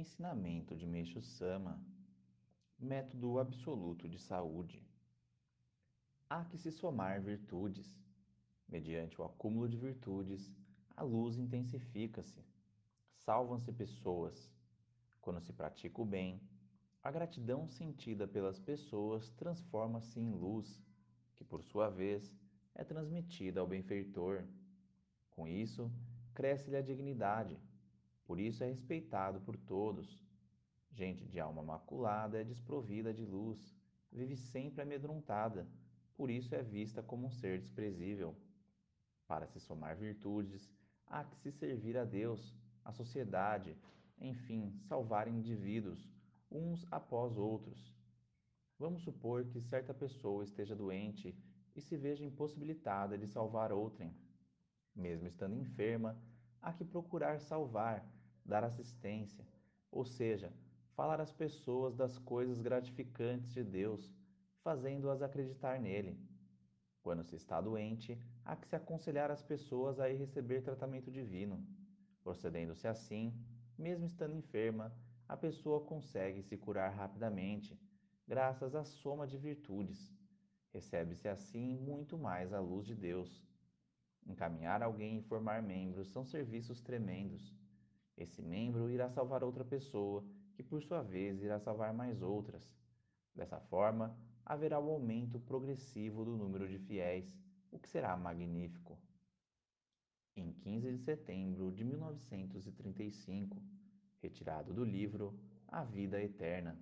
Ensinamento de Meixo Sama Método absoluto de saúde. Há que se somar virtudes. Mediante o acúmulo de virtudes, a luz intensifica-se. Salvam-se pessoas. Quando se pratica o bem, a gratidão sentida pelas pessoas transforma-se em luz, que por sua vez é transmitida ao benfeitor. Com isso, cresce-lhe a dignidade por isso é respeitado por todos. Gente de alma maculada é desprovida de luz, vive sempre amedrontada, por isso é vista como um ser desprezível. Para se somar virtudes, há que se servir a Deus, a sociedade, enfim, salvar indivíduos, uns após outros. Vamos supor que certa pessoa esteja doente e se veja impossibilitada de salvar outrem. Mesmo estando enferma, há que procurar salvar, dar assistência, ou seja, falar às pessoas das coisas gratificantes de Deus, fazendo-as acreditar nele. Quando se está doente, há que se aconselhar as pessoas a ir receber tratamento divino. Procedendo-se assim, mesmo estando enferma, a pessoa consegue se curar rapidamente, graças à soma de virtudes. Recebe-se assim muito mais a luz de Deus. Encaminhar alguém e formar membros são serviços tremendos. Esse membro irá salvar outra pessoa, que por sua vez irá salvar mais outras. Dessa forma, haverá o aumento progressivo do número de fiéis, o que será magnífico. Em 15 de setembro de 1935, retirado do livro A Vida Eterna.